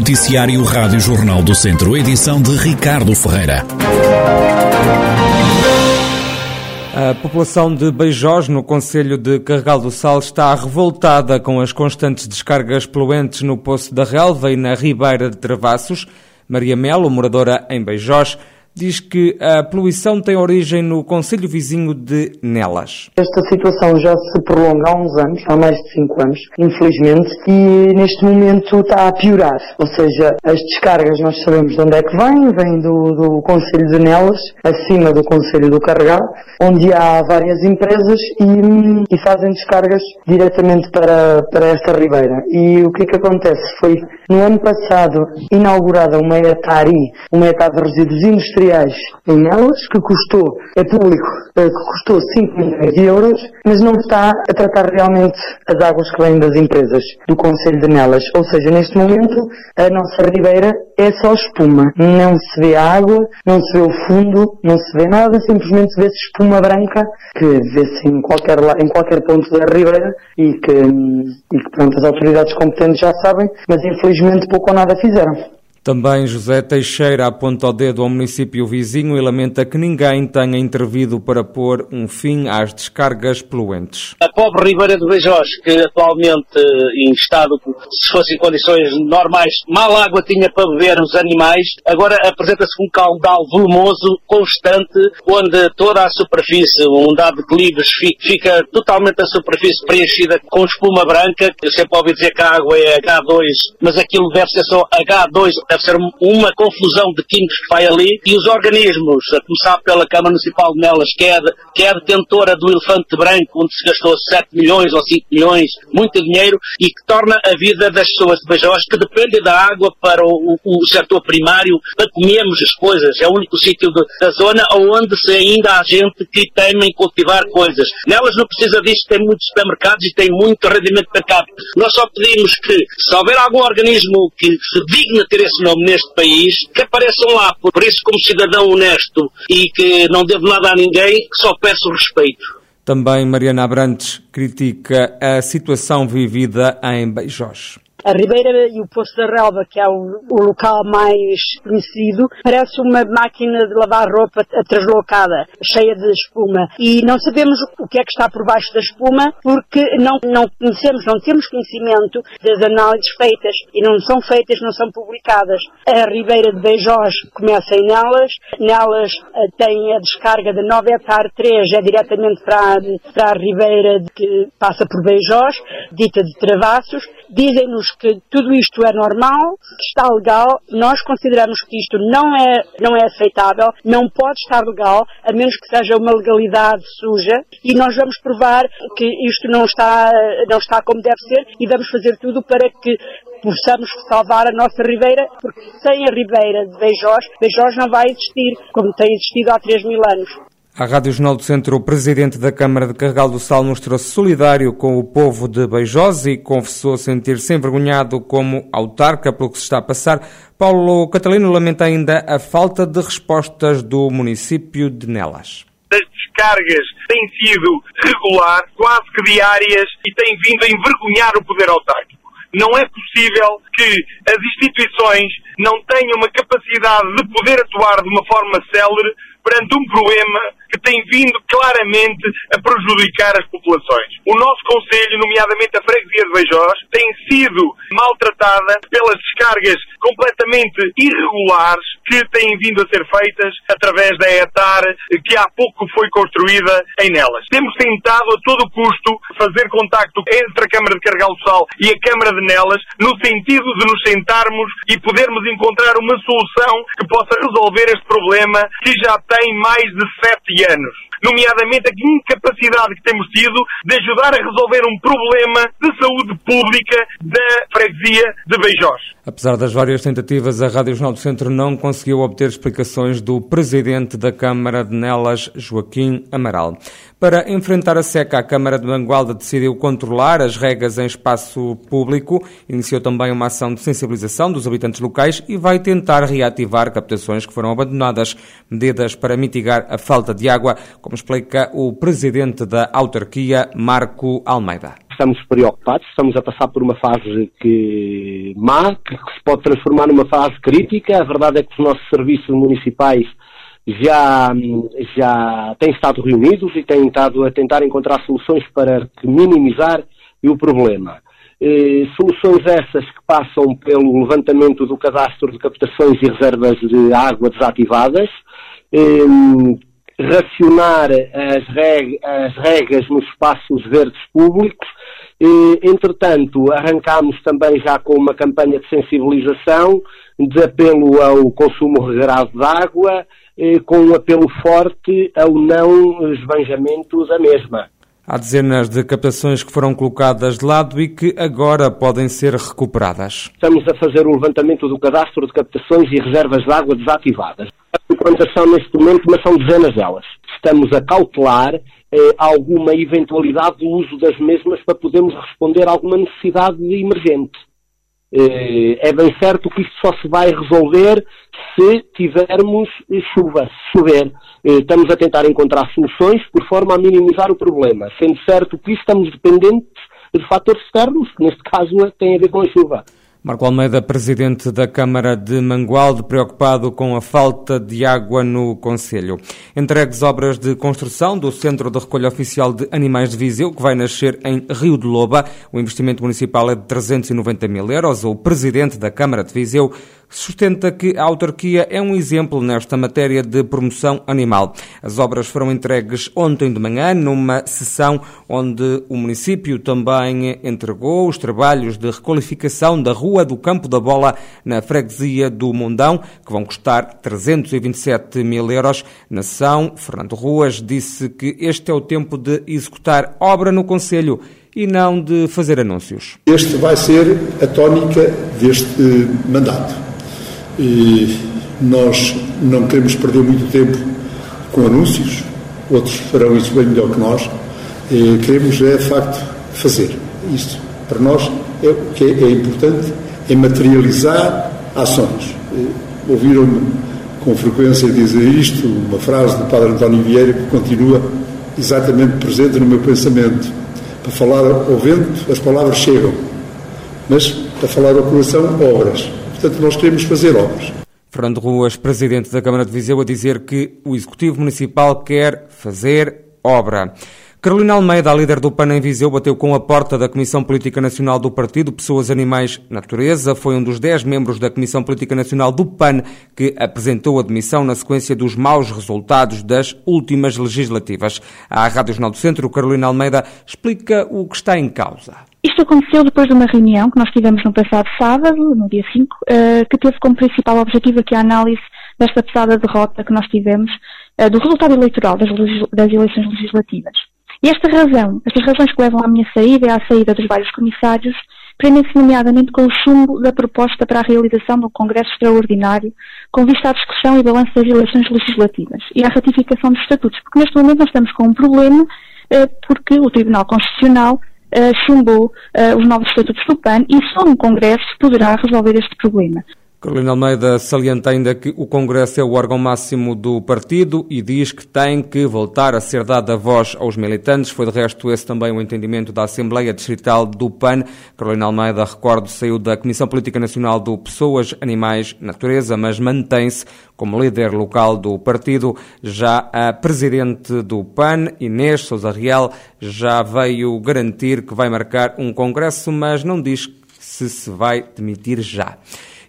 Noticiário Rádio Jornal do Centro, edição de Ricardo Ferreira. A população de Beijós, no Conselho de Carregal do Sal, está revoltada com as constantes descargas poluentes no Poço da Relva e na Ribeira de Travassos. Maria Melo, moradora em Beijós, diz que a poluição tem origem no Conselho Vizinho de Nelas. Esta situação já se prolonga há uns anos, há mais de cinco anos, infelizmente, e neste momento está a piorar. Ou seja, as descargas nós sabemos de onde é que vêm, vêm do, do Conselho de Nelas, acima do Conselho do Carregal, onde há várias empresas e, e fazem descargas diretamente para, para esta ribeira. E o que é que acontece? Foi no ano passado inaugurada uma ETARI, uma ETA de resíduos industriais, em elas, que custou, é público, eh, que custou 5 milhões de euros, mas não está a tratar realmente as águas que vêm das empresas do Conselho de Nelas. Ou seja, neste momento, a nossa ribeira é só espuma. Não se vê água, não se vê o fundo, não se vê nada, simplesmente vê-se espuma branca, que vê-se em qualquer, em qualquer ponto da ribeira e que, e que pronto, as autoridades competentes já sabem, mas infelizmente pouco ou nada fizeram. Também José Teixeira aponta o dedo ao município vizinho e lamenta que ninguém tenha intervido para pôr um fim às descargas poluentes. A pobre Ribeira de Beijós, que atualmente em estado, se fossem condições normais, mal água tinha para beber os animais, agora apresenta-se um caudal volumoso, constante, onde toda a superfície, um dado de clives, fica totalmente a superfície preenchida com espuma branca. Eu sempre ouvi dizer que a água é H2, mas aquilo deve ser só H2 deve ser uma confusão de químicos que vai ali e os organismos, a começar pela Câmara Municipal de Nelas, que é, que é detentora do elefante branco, onde se gastou 7 milhões ou 5 milhões, muito dinheiro, e que torna a vida das pessoas de Bajós, que dependem da água para o, o, o setor primário, para comermos as coisas. É o único sítio da zona onde se ainda há gente que teme cultivar coisas. Nelas não precisa disso, tem muitos supermercados e tem muito rendimento per capita. Nós só pedimos que, se houver algum organismo que se digne ter esse nome neste país, que apareçam lá. Por isso, como cidadão honesto e que não devo nada a ninguém, só peço respeito. Também Mariana Abrantes critica a situação vivida em Beijós. A Ribeira e o Poço da Relva, que é o, o, local mais conhecido, parece uma máquina de lavar roupa translocada, cheia de espuma. E não sabemos o que é que está por baixo da espuma porque não, não conhecemos, não temos conhecimento das análises feitas e não são feitas, não são publicadas. A Ribeira de Beijós começa em Nelas, Nelas eh, tem a descarga de 9 hectare 3, é diretamente para a, para a Ribeira de, que passa por Beijós, dita de Travassos. Dizem-nos que tudo isto é normal, que está legal, nós consideramos que isto não é, não é aceitável, não pode estar legal, a menos que seja uma legalidade suja, e nós vamos provar que isto não está, não está como deve ser, e vamos fazer tudo para que possamos salvar a nossa Ribeira, porque sem a Ribeira de Beijós, Beijós não vai existir, como tem existido há 3 mil anos. A Rádio Jornal do Centro, o presidente da Câmara de Carregal do Sal mostrou-se solidário com o povo de Beijós e confessou sentir-se envergonhado como autarca pelo que se está a passar. Paulo Catalino lamenta ainda a falta de respostas do município de Nelas. As descargas têm sido regular, quase que diárias, e têm vindo a envergonhar o poder autárquico. Não é possível que as instituições não tenham uma capacidade de poder atuar de uma forma célere perante um problema que tem vindo claramente a prejudicar as populações. O nosso Conselho, nomeadamente a Freguesia de Beijós, tem sido maltratada pelas descargas completamente irregulares que têm vindo a ser feitas através da ETAR, que há pouco foi construída em Nelas. Temos tentado a todo custo fazer contacto entre a Câmara de Carregal do Sal e a Câmara de Nelas, no sentido de nos sentarmos e podermos encontrar uma solução que possa resolver este problema que já tem mais de sete anos nomeadamente a incapacidade que temos tido de ajudar a resolver um problema de saúde pública da freguesia de Beijós. Apesar das várias tentativas, a Rádio Jornal do Centro não conseguiu obter explicações do presidente da Câmara de Nelas, Joaquim Amaral. Para enfrentar a seca, a Câmara de Mangualda decidiu controlar as regas em espaço público, iniciou também uma ação de sensibilização dos habitantes locais e vai tentar reativar captações que foram abandonadas, medidas para mitigar a falta de água, como explica o presidente da autarquia, Marco Almeida estamos preocupados, estamos a passar por uma fase que má, que se pode transformar numa fase crítica. A verdade é que os nossos serviços municipais já, já têm estado reunidos e têm estado a tentar encontrar soluções para minimizar o problema. Eh, soluções essas que passam pelo levantamento do cadastro de captações e reservas de água desativadas, eh, racionar as, reg as regras nos espaços verdes públicos. Eh, entretanto, arrancámos também já com uma campanha de sensibilização, de apelo ao consumo regrado de água, com um apelo forte ao não esbanjamento da mesma. Há dezenas de captações que foram colocadas de lado e que agora podem ser recuperadas. Estamos a fazer o levantamento do cadastro de captações e reservas de água desativadas. A implantação neste momento, mas são dezenas delas. Estamos a cautelar eh, alguma eventualidade do uso das mesmas para podermos responder a alguma necessidade emergente. Eh, é bem certo que isto só se vai resolver se tivermos chuva, se chover. Eh, estamos a tentar encontrar soluções por forma a minimizar o problema, sendo certo que estamos dependentes de fatores externos, que neste caso têm a ver com a chuva. Marco Almeida, presidente da Câmara de Mangualde, preocupado com a falta de água no Conselho. Entregues obras de construção do Centro de Recolha Oficial de Animais de Viseu, que vai nascer em Rio de Loba. O investimento municipal é de 390 mil euros. O presidente da Câmara de Viseu sustenta que a autarquia é um exemplo nesta matéria de promoção animal. As obras foram entregues ontem de manhã numa sessão onde o município também entregou os trabalhos de requalificação da Rua do Campo da Bola na freguesia do Mundão, que vão custar 327 mil euros. Na sessão, Fernando Ruas disse que este é o tempo de executar obra no Conselho e não de fazer anúncios. Este vai ser a tónica deste mandato e nós não queremos perder muito tempo com anúncios, outros farão isso bem melhor que nós. E queremos, é de facto, fazer. Isso, para nós, é o que é, é importante, é materializar ações. Ouviram-me com frequência dizer isto, uma frase do Padre António Vieira que continua exatamente presente no meu pensamento. Para falar ao vento, as palavras chegam, mas para falar ao coração, obras. Portanto, nós queremos fazer obras. Fernando Ruas, presidente da Câmara de Viseu, a dizer que o Executivo Municipal quer fazer obra. Carolina Almeida, a líder do PAN em Viseu, bateu com a porta da Comissão Política Nacional do Partido Pessoas, Animais, Natureza. Foi um dos dez membros da Comissão Política Nacional do PAN que apresentou a demissão na sequência dos maus resultados das últimas legislativas. À Rádio Jornal do Centro, Carolina Almeida explica o que está em causa. Isto aconteceu depois de uma reunião que nós tivemos no passado sábado, no dia 5, eh, que teve como principal objetivo aqui a análise desta pesada derrota que nós tivemos eh, do resultado eleitoral das, eleições legislativas. E esta razão, estas razões que levam à minha saída e à saída dos vários comissários, prendem-se nomeadamente com o chumbo da proposta para a realização do Congresso Extraordinário, com vista à discussão e balanço das eleições legislativas e à ratificação dos estatutos, porque neste momento nós estamos com um problema, eh, porque o Tribunal Constitucional chumbou eh, os novos estatutos do PAN e só um Congresso poderá resolver este problema. Carolina Almeida salienta ainda que o Congresso é o órgão máximo do partido e diz que tem que voltar a ser dada voz aos militantes. Foi de resto esse também o entendimento da Assembleia Distrital do PAN. Carolina Almeida, recordo, saiu da Comissão Política Nacional do Pessoas, Animais, Natureza, mas mantém-se como líder local do partido. Já a presidente do PAN, Inês Sousa Real, já veio garantir que vai marcar um congresso, mas não diz se se vai demitir já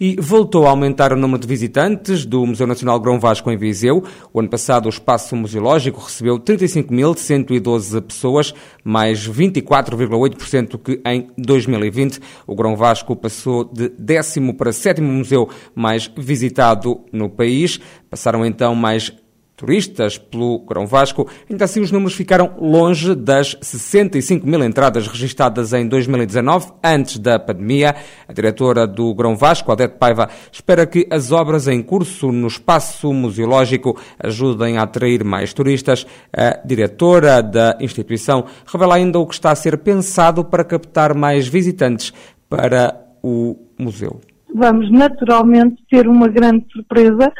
e voltou a aumentar o número de visitantes do Museu Nacional Grão Vasco em Viseu. O ano passado, o espaço museológico recebeu 35.112 pessoas, mais 24,8% que em 2020. O Grão Vasco passou de décimo para sétimo museu mais visitado no país. Passaram então mais turistas pelo Grão Vasco. Ainda assim, os números ficaram longe das 65 mil entradas registadas em 2019, antes da pandemia. A diretora do Grão Vasco, Odete Paiva, espera que as obras em curso no espaço museológico ajudem a atrair mais turistas. A diretora da instituição revela ainda o que está a ser pensado para captar mais visitantes para o museu. Vamos naturalmente ter uma grande surpresa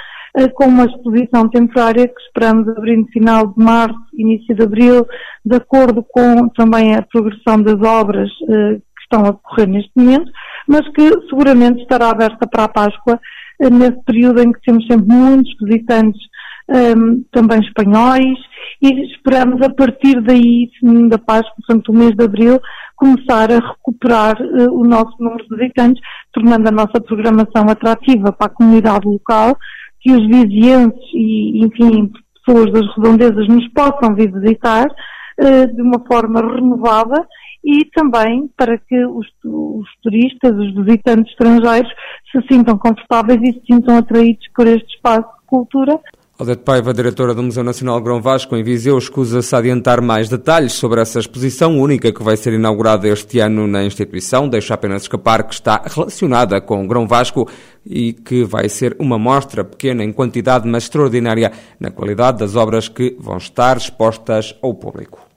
com uma exposição temporária que esperamos abrir no final de março, início de abril, de acordo com também a progressão das obras eh, que estão a decorrer neste momento, mas que seguramente estará aberta para a Páscoa, eh, nesse período em que temos sempre muitos visitantes ehm, também espanhóis e esperamos a partir daí, da Páscoa, portanto o mês de Abril, começar a recuperar o nosso número de visitantes, tornando a nossa programação atrativa para a comunidade local que os vizienses e, enfim, pessoas das redondezas nos possam vir visitar uh, de uma forma renovada e também para que os, os, turistas, os visitantes estrangeiros se sintam confortáveis e se sintam atraídos por este espaço de cultura Odete Paiva, diretora do Museu Nacional Grão Vasco, em Viseu, escusa-se adiantar mais detalhes sobre essa exposição única que vai ser inaugurada este ano na instituição. Deixa apenas escapar que está relacionada com Grão Vasco e que vai ser uma mostra pequena em quantidade, mas extraordinária na qualidade das obras que vão estar expostas ao público.